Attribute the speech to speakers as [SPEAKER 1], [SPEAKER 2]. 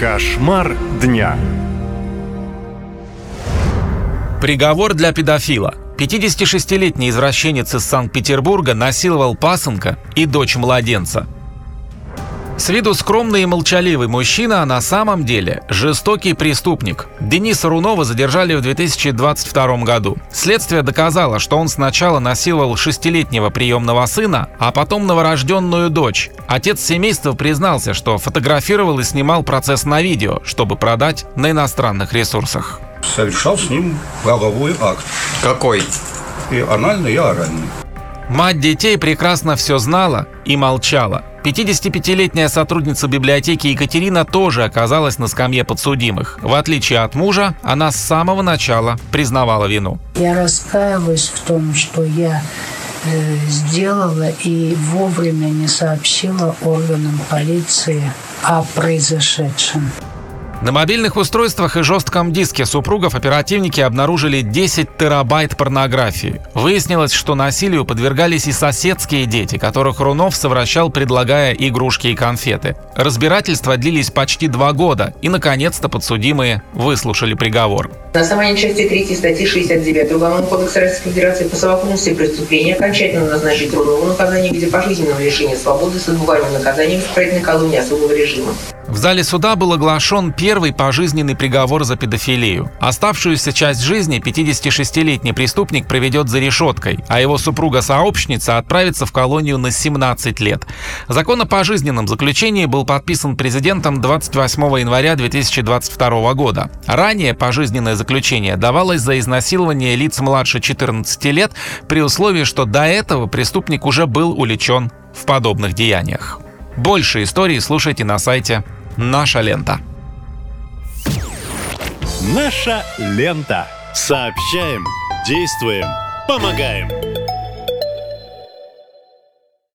[SPEAKER 1] Кошмар дня.
[SPEAKER 2] Приговор для педофила. 56-летний извращенец из Санкт-Петербурга насиловал пасынка и дочь младенца. С виду скромный и молчаливый мужчина, а на самом деле жестокий преступник. Дениса Рунова задержали в 2022 году. Следствие доказало, что он сначала насиловал шестилетнего приемного сына, а потом новорожденную дочь. Отец семейства признался, что фотографировал и снимал процесс на видео, чтобы продать на иностранных ресурсах.
[SPEAKER 3] Совершал с ним половой акт.
[SPEAKER 4] Какой?
[SPEAKER 3] И анальный, и оральный.
[SPEAKER 2] Мать детей прекрасно все знала и молчала. 55-летняя сотрудница библиотеки Екатерина тоже оказалась на скамье подсудимых. В отличие от мужа, она с самого начала признавала вину.
[SPEAKER 5] Я раскаиваюсь в том, что я э, сделала и вовремя не сообщила органам полиции о произошедшем.
[SPEAKER 2] На мобильных устройствах и жестком диске супругов оперативники обнаружили 10 терабайт порнографии. Выяснилось, что насилию подвергались и соседские дети, которых Рунов совращал, предлагая игрушки и конфеты. Разбирательства длились почти два года, и, наконец-то, подсудимые выслушали приговор.
[SPEAKER 6] На основании части 3 статьи 69 Уголовного кодекса Российской Федерации по совокупности преступления окончательно назначить Рунову наказание в виде пожизненного лишения свободы с отбыванием наказания в исправительной колонии особого режима.
[SPEAKER 2] В зале суда был оглашен первый пожизненный приговор за педофилию. Оставшуюся часть жизни 56-летний преступник проведет за решеткой, а его супруга-сообщница отправится в колонию на 17 лет. Закон о пожизненном заключении был подписан президентом 28 января 2022 года. Ранее пожизненное заключение давалось за изнасилование лиц младше 14 лет при условии, что до этого преступник уже был уличен в подобных деяниях. Больше историй слушайте на сайте «Наша лента».
[SPEAKER 1] Наша лента. Сообщаем, действуем, помогаем.